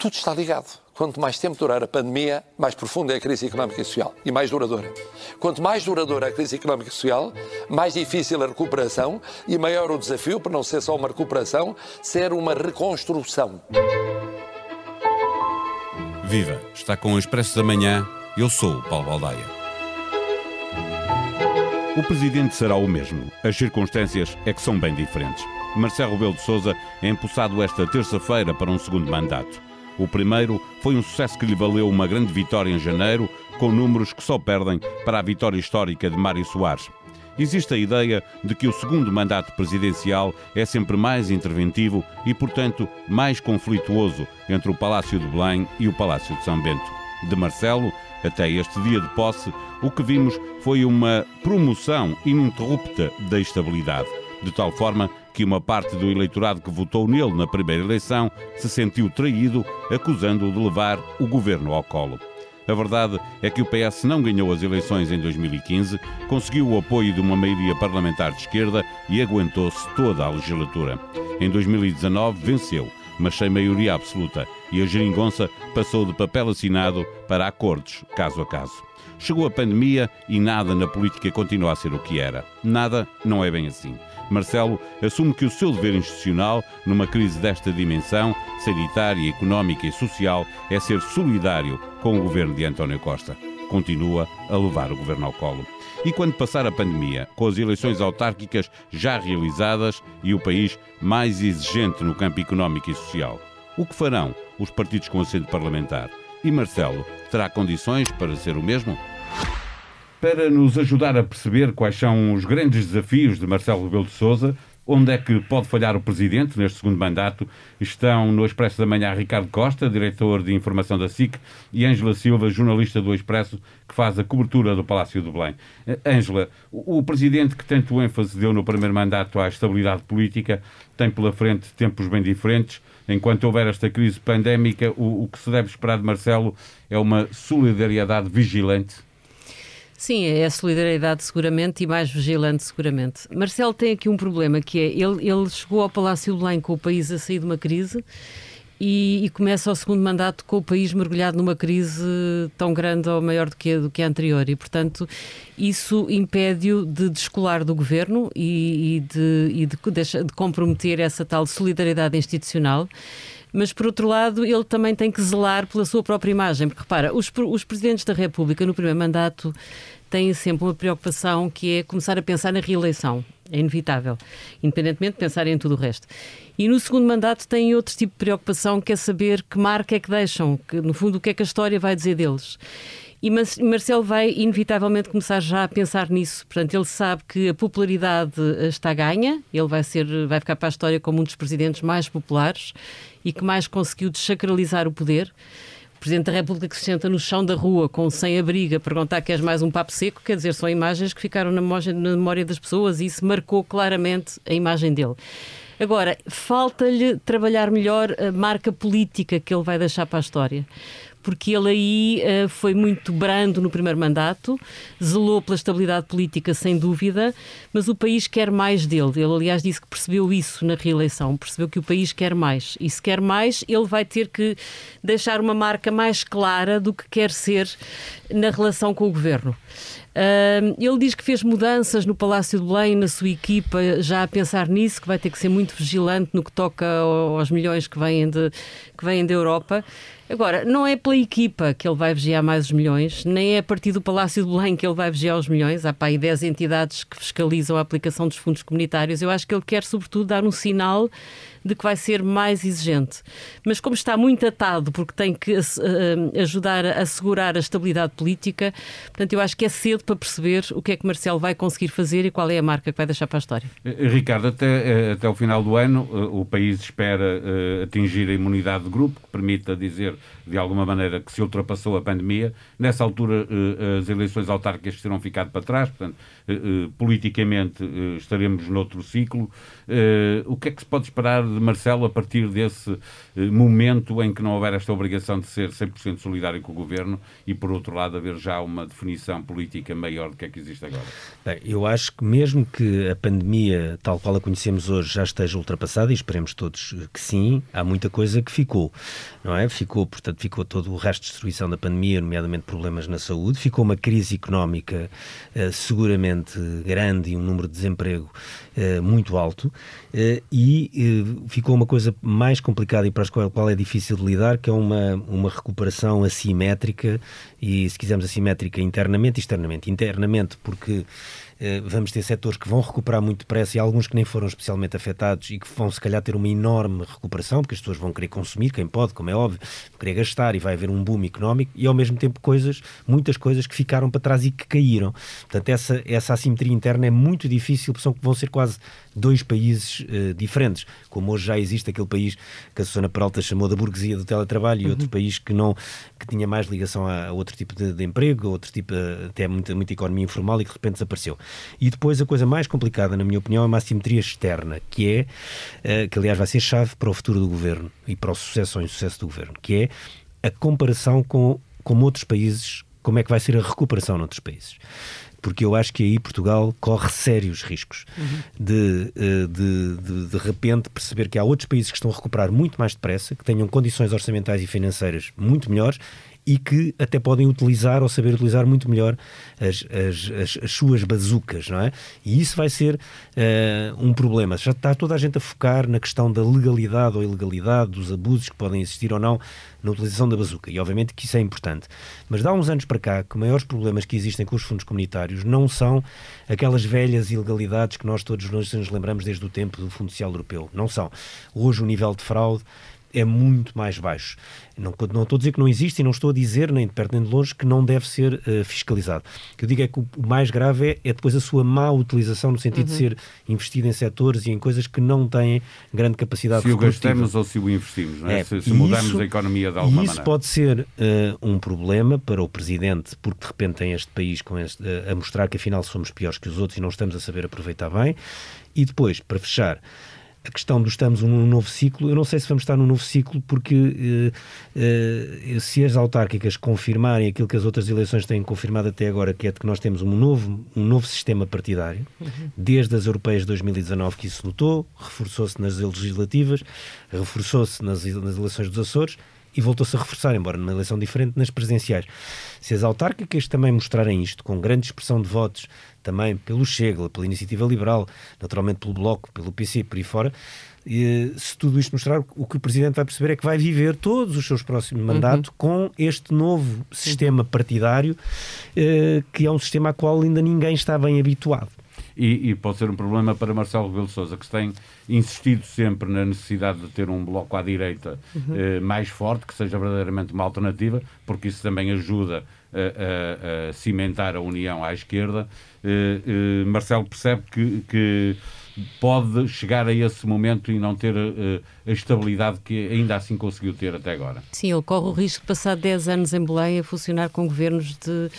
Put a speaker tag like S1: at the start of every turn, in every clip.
S1: tudo está ligado. Quanto mais tempo durar a pandemia, mais profunda é a crise económica e social e mais duradoura. Quanto mais duradoura a crise económica e social, mais difícil a recuperação e maior o desafio para não ser só uma recuperação, ser uma reconstrução.
S2: Viva! Está com o Expresso da Manhã. Eu sou o Paulo Baldaia. O presidente será o mesmo. As circunstâncias é que são bem diferentes. Marcelo Rebelo de Sousa é empossado esta terça-feira para um segundo mandato. O primeiro foi um sucesso que lhe valeu uma grande vitória em janeiro, com números que só perdem para a vitória histórica de Mário Soares. Existe a ideia de que o segundo mandato presidencial é sempre mais interventivo e, portanto, mais conflituoso entre o Palácio de Belém e o Palácio de São Bento. De Marcelo, até este dia de posse, o que vimos foi uma promoção ininterrupta da estabilidade, de tal forma que uma parte do eleitorado que votou nele na primeira eleição se sentiu traído, acusando-o de levar o governo ao colo. A verdade é que o PS não ganhou as eleições em 2015, conseguiu o apoio de uma maioria parlamentar de esquerda e aguentou-se toda a legislatura. Em 2019 venceu, mas sem maioria absoluta, e a geringonça passou de papel assinado para acordos, caso a caso. Chegou a pandemia e nada na política continua a ser o que era. Nada não é bem assim. Marcelo assume que o seu dever institucional, numa crise desta dimensão, sanitária, económica e social, é ser solidário com o governo de António Costa. Continua a levar o governo ao colo. E quando passar a pandemia, com as eleições autárquicas já realizadas e o país mais exigente no campo económico e social, o que farão os partidos com assento parlamentar? E Marcelo terá condições para ser o mesmo? Para nos ajudar a perceber quais são os grandes desafios de Marcelo Rebelo de Sousa, onde é que pode falhar o Presidente neste segundo mandato, estão no Expresso da Manhã Ricardo Costa, diretor de informação da SIC, e Ângela Silva, jornalista do Expresso, que faz a cobertura do Palácio do Belém. Eh, Ângela, o Presidente que tanto ênfase deu no primeiro mandato à estabilidade política tem pela frente tempos bem diferentes. Enquanto houver esta crise pandémica, o, o que se deve esperar de Marcelo é uma solidariedade vigilante
S3: Sim, é solidariedade seguramente e mais vigilante seguramente. Marcelo tem aqui um problema que é, ele, ele chegou ao Palácio Belém com o país a sair de uma crise e, e, começa o segundo mandato com o país mergulhado numa crise tão grande ou maior do que, do que a anterior e, portanto, isso impede-o de descolar do governo e, e, de, e de, de comprometer essa tal solidariedade institucional mas por outro lado ele também tem que zelar pela sua própria imagem, porque repara, os, os presidentes da República no primeiro mandato têm sempre uma preocupação que é começar a pensar na reeleição. É inevitável, independentemente de pensar em tudo o resto. E no segundo mandato têm outro tipo de preocupação, que é saber que marca é que deixam, que, no fundo o que é que a história vai dizer deles. E Marcelo vai inevitavelmente começar já a pensar nisso. Portanto, ele sabe que a popularidade eh, está ganha, ele vai ser, vai ficar para a história como um dos presidentes mais populares e que mais conseguiu desacralizar o poder. O Presidente da República que se senta no chão da rua com sem-abrigo a perguntar queres mais um papo seco, quer dizer, são imagens que ficaram na memória das pessoas e isso marcou claramente a imagem dele. Agora, falta-lhe trabalhar melhor a marca política que ele vai deixar para a história porque ele aí uh, foi muito brando no primeiro mandato, zelou pela estabilidade política, sem dúvida, mas o país quer mais dele. Ele, aliás, disse que percebeu isso na reeleição, percebeu que o país quer mais. E se quer mais, ele vai ter que deixar uma marca mais clara do que quer ser na relação com o governo. Uh, ele diz que fez mudanças no Palácio de Belém, na sua equipa, já a pensar nisso, que vai ter que ser muito vigilante no que toca aos milhões que vêm, de, que vêm da Europa. Agora, não é pela equipa que ele vai vigiar mais os milhões, nem é a partir do Palácio de Belém que ele vai vigiar os milhões. Há para aí 10 entidades que fiscalizam a aplicação dos fundos comunitários. Eu acho que ele quer, sobretudo, dar um sinal de que vai ser mais exigente. Mas como está muito atado, porque tem que uh, ajudar a assegurar a estabilidade política, portanto, eu acho que é cedo para perceber o que é que Marcelo vai conseguir fazer e qual é a marca que vai deixar para a história.
S2: Eh, Ricardo, até, até o final do ano, o país espera atingir a imunidade de grupo, que permita dizer de alguma maneira, que se ultrapassou a pandemia. Nessa altura, as eleições autárquicas terão ficado para trás, portanto, politicamente estaremos noutro ciclo. O que é que se pode esperar de Marcelo a partir desse momento em que não houver esta obrigação de ser 100% solidário com o governo e, por outro lado, haver já uma definição política maior do que é que existe agora?
S4: Bem, eu acho que mesmo que a pandemia, tal qual a conhecemos hoje, já esteja ultrapassada, e esperemos todos que sim, há muita coisa que ficou, não é? Ficou, portanto, ficou todo o resto de destruição da pandemia, nomeadamente problemas na saúde, ficou uma crise económica uh, seguramente grande e um número de desemprego uh, muito alto, uh, e ficou uma coisa mais complicada e para a qual é difícil de lidar, que é uma, uma recuperação assimétrica e, se quisermos, assimétrica internamente e externamente. Internamente, porque vamos ter setores que vão recuperar muito depressa e alguns que nem foram especialmente afetados e que vão, se calhar, ter uma enorme recuperação, porque as pessoas vão querer consumir, quem pode, como é óbvio, querer gastar e vai haver um boom económico e, ao mesmo tempo, coisas, muitas coisas que ficaram para trás e que caíram. Portanto, essa, essa assimetria interna é muito difícil, porque vão ser quase dois países uh, diferentes, como hoje já existe aquele país que a Susana Peralta chamou da burguesia do teletrabalho uhum. e outro país que não que tinha mais ligação a, a outro tipo de, de, emprego, outro tipo até muita, muita economia informal e que de repente desapareceu. E depois a coisa mais complicada, na minha opinião, é uma assimetria externa, que é, uh, que aliás vai ser chave para o futuro do governo e para o sucesso ou insucesso do governo, que é a comparação com, com outros países, como é que vai ser a recuperação noutros países porque eu acho que aí Portugal corre sérios riscos uhum. de, de, de, de repente perceber que há outros países que estão a recuperar muito mais depressa, que tenham condições orçamentais e financeiras muito melhores e que até podem utilizar ou saber utilizar muito melhor as, as, as, as suas bazucas, não é? E isso vai ser uh, um problema. Já está toda a gente a focar na questão da legalidade ou ilegalidade, dos abusos que podem existir ou não na utilização da bazuca. E obviamente que isso é importante. Mas dá uns anos para cá que maiores problemas que existem com os fundos comunitários não são aquelas velhas ilegalidades que nós todos nos lembramos desde o tempo do Fundo Social Europeu. Não são. Hoje o nível de fraude é muito mais baixo. Não, não estou a dizer que não existe e não estou a dizer, nem de perto nem de longe, que não deve ser uh, fiscalizado. O que eu digo é que o mais grave é, é depois a sua má utilização, no sentido uhum. de ser investido em setores e em coisas que não têm grande capacidade
S2: se
S4: de
S2: Se o gastamos ou se o investimos, não é? é se, se mudarmos isso, a economia de alguma
S4: isso
S2: maneira.
S4: pode ser uh, um problema para o Presidente, porque de repente tem este país com este, uh, a mostrar que afinal somos piores que os outros e não estamos a saber aproveitar bem. E depois, para fechar, a questão do estamos num novo ciclo, eu não sei se vamos estar num novo ciclo, porque eh, eh, se as autárquicas confirmarem aquilo que as outras eleições têm confirmado até agora, que é de que nós temos um novo, um novo sistema partidário, uhum. desde as europeias de 2019 que isso notou, reforçou-se nas legislativas, reforçou-se nas, nas eleições dos Açores, e voltou-se a reforçar, embora numa eleição diferente, nas presidenciais. Se as autárquicas também mostrarem isto, com grande expressão de votos, também pelo Chega, pela Iniciativa Liberal, naturalmente pelo Bloco, pelo PC, por aí fora, e, se tudo isto mostrar, o que o Presidente vai perceber é que vai viver todos os seus próximos mandatos uhum. com este novo sistema partidário, eh, que é um sistema a qual ainda ninguém está bem habituado
S2: e, e, pode ser um problema para Marcelo Rebelo Sousa, que tem insistido sempre na necessidade de ter um bloco à direita uhum. eh, mais forte, que seja verdadeiramente uma alternativa, porque isso também ajuda a, a, a cimentar a união à esquerda. Eh, eh, Marcelo percebe que, que pode chegar a esse momento e não ter uh, a estabilidade que ainda assim conseguiu ter até agora.
S3: Sim, ele corre o risco de passar 10 anos em Belém a funcionar com governos de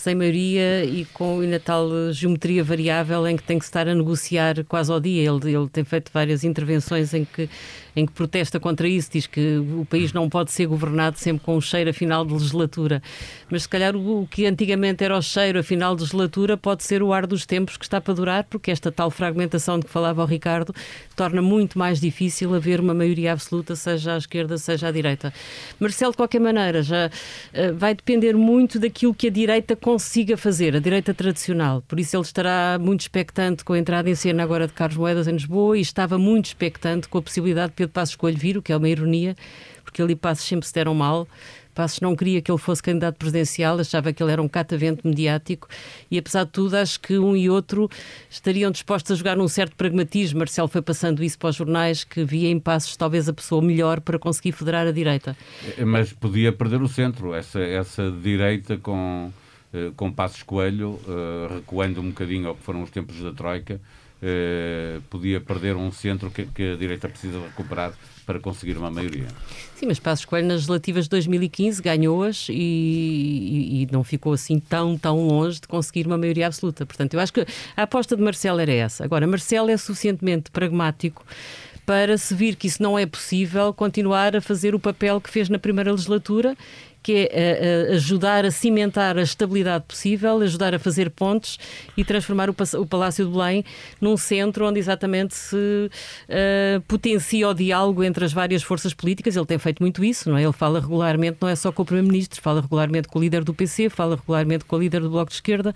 S3: sem maioria e com ainda tal geometria variável em que tem que estar a negociar quase ao dia. Ele, ele tem feito várias intervenções em que em que protesta contra isso, diz que o país não pode ser governado sempre com um cheiro a final de legislatura. Mas se calhar o, que antigamente era o cheiro a final de legislatura pode ser o ar dos tempos que está para durar, porque esta tal fragmentação de que falava o Ricardo torna muito mais difícil haver uma maioria absoluta, seja à esquerda, seja à direita. Marcelo, de qualquer maneira, já uh, vai depender muito daquilo que a direita consiga fazer, a direita tradicional. Por isso ele estará muito expectante com a entrada em cena agora de Carlos Moedas em Lisboa e estava muito expectante com a possibilidade Pedro Passos Coelho vir, o que é uma ironia, porque ele Passos sempre se deram mal. Passos não queria que ele fosse candidato presidencial, achava que ele era um catavento mediático e, apesar de tudo, acho que um e outro estariam dispostos a jogar num certo pragmatismo. Marcelo foi passando isso para os jornais, que via em Passos talvez a pessoa melhor para conseguir federar a direita.
S2: Mas podia perder o centro, essa, essa direita com, eh, com Passos Coelho, uh, recuando um bocadinho ao que foram os tempos da Troika, eh, podia perder um centro que, que, a direita precisa recuperar para conseguir uma maioria.
S3: Sim, mas Passos Coelho nas relativas de 2015 ganhou-as e, e, e, não ficou assim tão, tão longe de conseguir uma maioria absoluta. Portanto, eu acho que a aposta de Marcelo era essa. Agora, Marcelo é suficientemente pragmático para se vir que isso não é possível, continuar a fazer o papel que fez na primeira legislatura que é uh, ajudar a cimentar a estabilidade possível, ajudar a fazer pontes e transformar o, Palácio de Belém num centro onde exatamente se uh, potencia o diálogo entre as várias forças políticas. Ele tem feito muito isso, não é? Ele fala regularmente, não é só com o Primeiro-Ministro, fala regularmente com o líder do PC, fala regularmente com o líder do Bloco de Esquerda.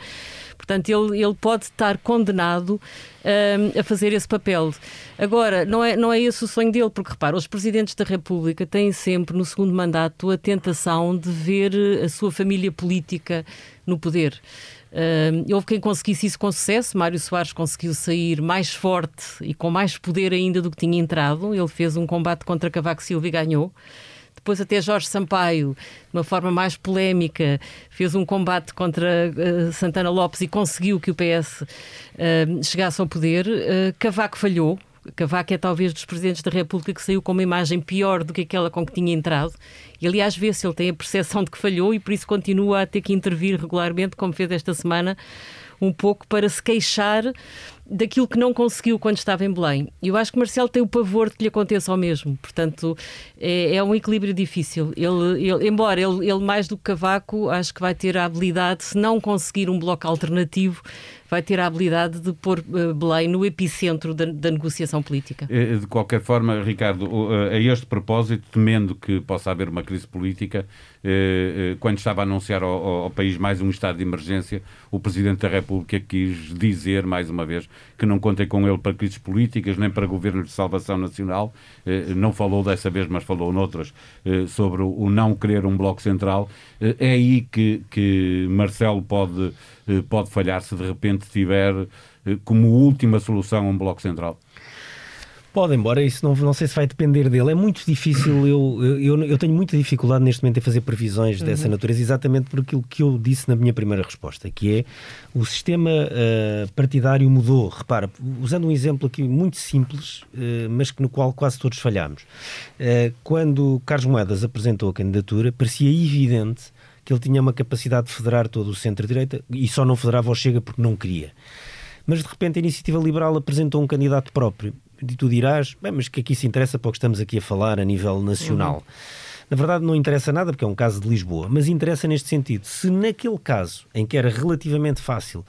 S3: Portanto, ele, ele pode estar condenado um, a fazer esse papel. Agora, não é, não é esse o sonho dele, porque repara, os presidentes da República têm sempre no segundo mandato a tentação de ver a sua família política no poder. Uh, houve quem conseguisse isso com sucesso. Mário Soares conseguiu sair mais forte e com mais poder ainda do que tinha entrado. Ele fez um combate contra Cavaco Silva e ganhou. Depois até Jorge Sampaio, de uma forma mais polémica, fez um combate contra uh, Santana Lopes e conseguiu que o PS uh, eh, chegasse ao poder. Uh, Cavaco falhou. Cavaco é talvez dos presidentes da República que saiu com uma imagem pior do que aquela com que tinha entrado. E aliás, vê-se, ele tem a percepção de que falhou e por isso continua a ter que intervir regularmente, como fez esta semana, um pouco para se queixar daquilo que não conseguiu quando estava em Belém. Eu acho que Marcelo tem o pavor de que lhe aconteça ao mesmo. Portanto, é, é um equilíbrio difícil. Ele, ele embora ele, ele, mais do que Cavaco, acho que vai ter a habilidade, se não conseguir um bloco alternativo, vai ter a habilidade de pôr uh, Belém no epicentro da, da, negociação política.
S2: Eh, de qualquer forma, Ricardo, a este propósito, temendo que possa haver uma crise política, eh, quando estava a anunciar ao, ao, país mais um estado de emergência, o Presidente da República quis dizer, mais uma vez, que não contem com ele para crises políticas, nem para governos de salvação nacional. Não falou dessa vez, mas falou noutras, sobre o não querer um bloco central. É aí que, que Marcelo pode eh, pode falhar se de repente tiver eh, como última solução um bloco central?
S4: Pode, embora isso não, não sei se vai depender dele. É muito difícil, eu, eu, eu tenho muita dificuldade neste momento em fazer previsões uhum. dessa natureza, exatamente por aquilo que eu disse na minha primeira resposta, que é o sistema uh, partidário mudou. Repara, usando um exemplo aqui muito simples, uh, mas que no qual quase todos falhamos. Uh, quando Carlos Moedas apresentou a candidatura, parecia evidente que ele tinha uma capacidade de federar todo o centro-direita e só não federava o Chega porque não queria. Mas de repente a Iniciativa Liberal apresentou um candidato próprio. E tu dirás, bem, mas que aqui se interessa para o que estamos aqui a falar a nível nacional. Uhum. Na verdade, não interessa nada porque é um caso de Lisboa, mas interessa neste sentido. Se naquele caso em que era relativamente fácil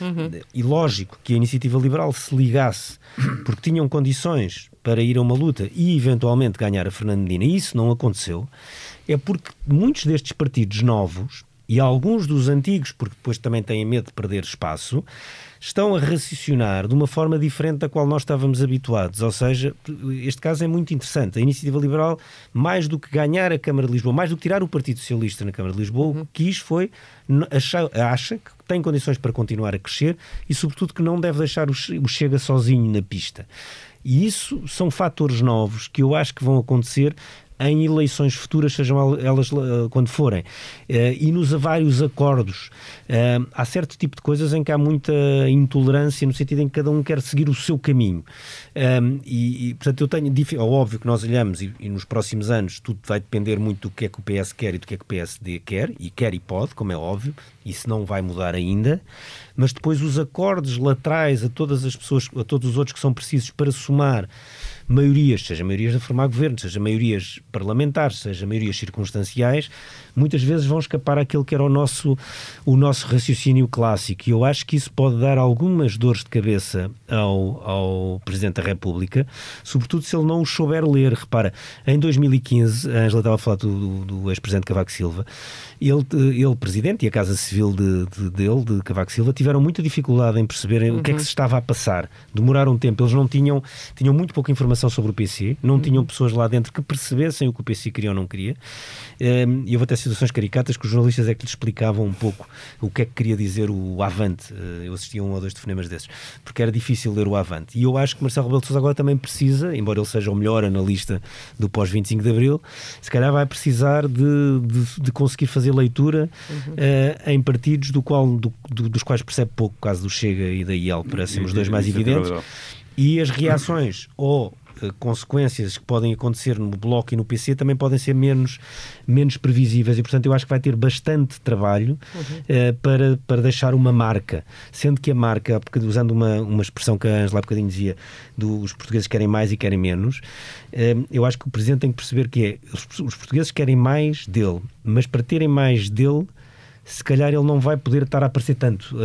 S4: uhum. e lógico que a iniciativa liberal se ligasse porque tinham condições para ir a uma luta e eventualmente ganhar a Fernando e isso não aconteceu, é porque muitos destes partidos novos e alguns dos antigos, porque depois também têm medo de perder espaço, estão a raciocinar de uma forma diferente da qual nós estávamos habituados. Ou seja, este caso é muito interessante. A Iniciativa Liberal, mais do que ganhar a Câmara de Lisboa, mais do que tirar o Partido Socialista na Câmara de Lisboa, uhum. o que quis foi, acha, acha que tem condições para continuar a crescer e, sobretudo, que não deve deixar o Chega sozinho na pista. E isso são fatores novos que eu acho que vão acontecer em eleições futuras, sejam elas uh, quando forem. Uh, e nos vários acordos. Uh, há certo tipo de coisas em que há muita intolerância, no sentido em que cada um quer seguir o seu caminho. E, portanto, eu tenho. É óbvio que nós olhamos e, e, nos próximos anos tudo vai depender muito do que é que o PS quer e do que é que o PSD quer, e quer e pode, como é óbvio, isso não vai mudar ainda. Mas depois os acordos laterais a todas as pessoas, a todos os outros que são precisos para somar maiorias, seja maiorias de formar governo, seja maiorias parlamentares, seja maiorias circunstanciais, muitas vezes vão escapar àquele que era o nosso, o nosso raciocínio clássico. E eu acho que isso pode dar algumas dores de cabeça ao, ao Presidente da República, sobretudo se ele não o souber ler. Repara, em 2015, a Angela estava a falar do, do ex-presidente Cavaco Silva, ele, ele, Presidente e a Casa Civil de, de, dele, de Cavaco Silva, tiveram muita dificuldade em perceberem uhum. o que é que uhum. se estava a passar. Demoraram um tempo, eles não tinham, tinham muito pouca informação sobre o PC, não tinham uhum. pessoas lá dentro que percebessem o que o PC queria ou não queria. Ehm, e houve até situações caricatas que os jornalistas é que lhe explicavam um pouco o que é que queria dizer o Avante. Eh, eu assistia um ou dois telefonemas desses, porque era difícil ler o Avante. E eu acho que Marcelo Rebelo de Sousa agora também precisa, embora ele seja o melhor analista do pós-25 de Abril, se calhar vai precisar de, de, de conseguir fazer leitura uhum. uh, em partidos do qual, do, do, dos quais percebe pouco, o caso do Chega e da IEL, parecem os dois mais é evidentes. E as reações ou consequências que podem acontecer no Bloco e no PC também podem ser menos, menos previsíveis e, portanto, eu acho que vai ter bastante trabalho uhum. uh, para, para deixar uma marca. Sendo que a marca, porque usando uma, uma expressão que a Angela há bocadinho dizia, dos portugueses querem mais e querem menos, uh, eu acho que o Presidente tem que perceber que é, os, os portugueses querem mais dele, mas para terem mais dele se calhar ele não vai poder estar a aparecer tanto. Uh,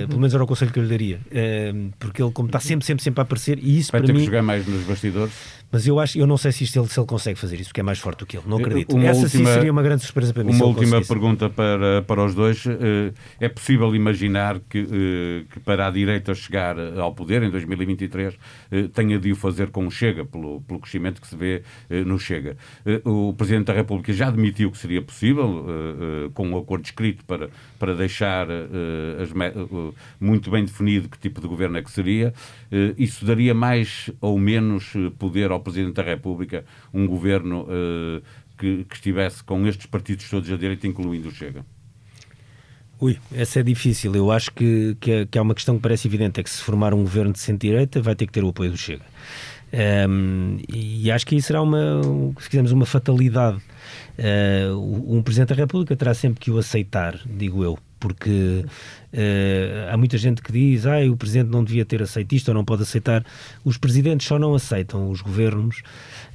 S4: uhum. Pelo menos era o conselho que eu lhe daria. Uh, porque ele, como está sempre, sempre, sempre a aparecer, e isso
S2: vai
S4: para
S2: ter
S4: mim...
S2: que jogar mais nos bastidores.
S4: Mas eu acho, eu não sei se, isto ele, se ele consegue fazer isso, porque é mais forte do que ele. Não acredito. Uma Essa última, sim seria uma grande surpresa para mim.
S2: Uma última pergunta para, para os dois. Eh, é possível imaginar que, que para a direita chegar ao poder em 2023 eh, tenha de o fazer com o Chega, pelo, pelo crescimento que se vê no Chega? O Presidente da República já admitiu que seria possível, com um acordo escrito para, para deixar as, muito bem definido que tipo de governo é que seria. Isso daria mais ou menos poder ao Presidente da República um governo que, que, estivesse com estes partidos todos à direita, incluindo o Chega?
S4: Ui, essa é difícil. Eu acho que, que, é, que há uma questão que parece evidente: é que se formar um governo de centro-direita vai ter que ter o apoio do Chega. Um, e acho que aí será uma, se quisermos, uma fatalidade. Uh, um Presidente da República terá sempre que o aceitar, digo eu, porque uh, há muita gente que diz ah, o Presidente não devia ter aceito isto ou não pode aceitar. Os Presidentes só não aceitam os governos,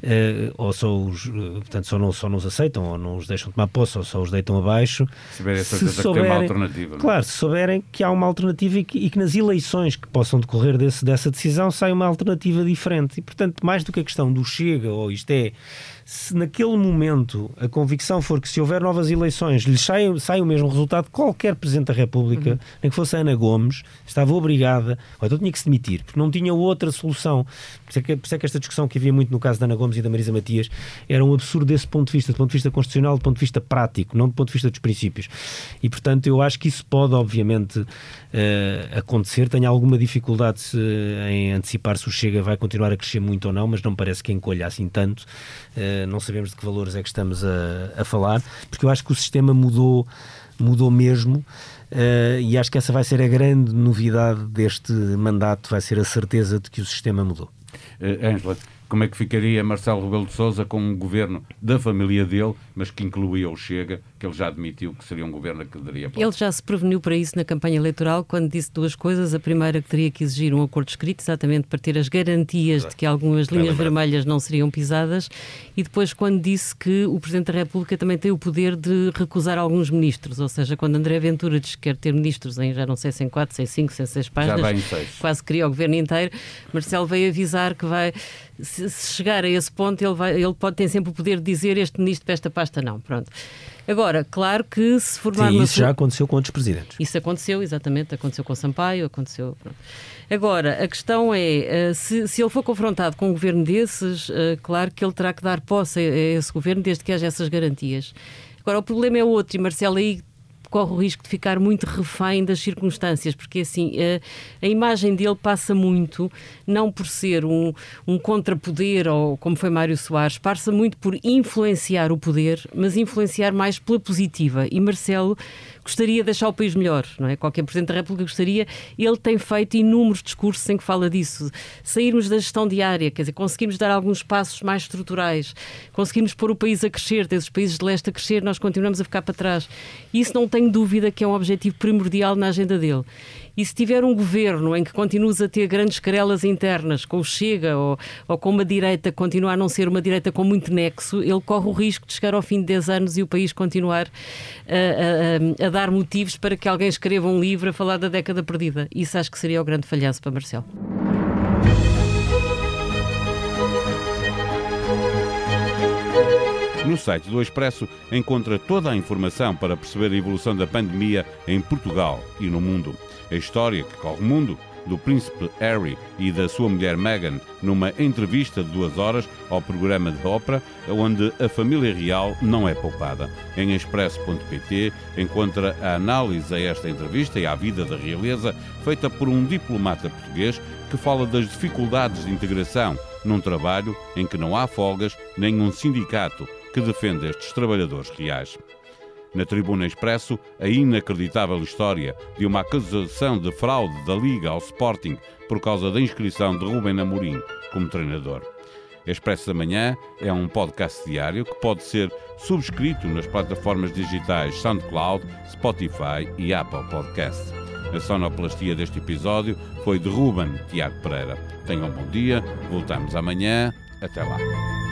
S4: uh, ou só os, portanto, só não, só não os aceitam, ou não os deixam tomar posse, ou só os deitam abaixo.
S2: Se, se souberem, uma alternativa.
S4: É? Claro, se souberem que há uma alternativa e que, e que, nas eleições que possam decorrer desse, dessa decisão sai uma alternativa diferente. E, portanto, mais do que a questão do chega, ou isto é se naquele momento a convicção for que se houver novas eleições lhe sai, sai o mesmo resultado, qualquer Presidente da República, uhum. nem que fosse Ana Gomes, estava obrigada, ou então tinha que se demitir, porque não tinha outra solução. Por isso, é que, por isso é que esta discussão que havia muito no caso da Ana Gomes e da Marisa Matias era um absurdo desse ponto de vista, do ponto de vista constitucional, do ponto de vista prático, não do ponto de vista dos princípios. E, portanto, eu acho que isso pode, obviamente, uh, acontecer. Tenho alguma dificuldade se, em antecipar se o Chega vai continuar a crescer muito ou não, mas não me parece que encolha assim tanto. Uh, não sabemos de que valores é que estamos a, a falar, porque eu acho que o sistema mudou, mudou mesmo. Uh, e acho que essa vai ser a grande novidade deste mandato, vai ser a certeza de que o sistema mudou.
S2: Ângela, uh, como é que ficaria Marcelo Rebelo de Sousa com um governo da família dele, mas que incluía o Chega, que ele já admitiu que seria um governo que daria
S3: Ele já se preveniu para isso na campanha eleitoral quando disse duas coisas. A primeira que teria que exigir um acordo escrito, exatamente para ter as garantias Exato. de que algumas linhas vermelhas não seriam pisadas, e depois quando disse que o Presidente da República também tem o poder de recusar alguns ministros, ou seja, quando André Ventura diz que quer ter ministros em já não sei se em quatro, se em cinco, se em seis páginas, quase queria o governo inteiro, Marcelo veio avisar que vai se, se, chegar a esse ponto, ele, vai, ele pode ter sempre o poder de dizer este ministro para esta pasta não. Pronto. Agora, claro que se formar
S4: Sim,
S3: uma...
S4: isso já aconteceu com outros presidentes.
S3: Isso aconteceu, exatamente, aconteceu com Sampaio, aconteceu... Pronto. Agora, a questão é, eh, se, se ele for confrontado com um governo desses, eh, claro que ele terá que dar posse a esse governo desde que haja essas garantias. Agora, o problema é outro, e Marcelo aí corre o risco de ficar muito refém das circunstâncias, porque assim a, a imagem dele passa muito, não por ser um, um contrapoder, ou como foi Mário Soares, passa muito por influenciar o poder, mas influenciar mais pela positiva. E Marcelo gostaria de deixar o país melhor, não é? Qualquer Presidente da República gostaria. Ele tem feito inúmeros discursos em que fala disso. Sairmos da gestão diária, quer dizer, conseguimos dar alguns passos mais estruturais, conseguimos pôr o país a crescer, desde os países de leste a crescer, nós continuamos a ficar para trás. Isso não tenho dúvida que é um objetivo primordial na agenda dele. E se tiver um governo em que continuas a ter grandes querelas internas, com o Chega ou, ou com uma direita que continua a não ser uma direita com muito nexo, ele corre o risco de chegar ao fim de 10 anos e o país continuar a, a, a dar motivos para que alguém escreva um livro a falar da década perdida. Isso acho que seria o grande falhanço para Marcelo.
S2: No site do Expresso encontra toda a informação para perceber a evolução da pandemia em Portugal e no mundo. A história que corre o mundo do príncipe Harry e da sua mulher Meghan numa entrevista de duas horas ao programa de ópera, onde a família real não é poupada. Em expresso.pt encontra a análise a esta entrevista e à vida da realeza feita por um diplomata português que fala das dificuldades de integração num trabalho em que não há folgas nem um sindicato que defenda estes trabalhadores reais. Na Tribuna Expresso, a inacreditável história de uma acusação de fraude da Liga ao Sporting por causa da inscrição de Rubem Amorim como treinador. Expresso da Manhã é um podcast diário que pode ser subscrito nas plataformas digitais SoundCloud, Spotify e Apple Podcast. A sonoplastia deste episódio foi de Ruben Tiago Pereira. Tenham um bom dia, voltamos amanhã. Até lá.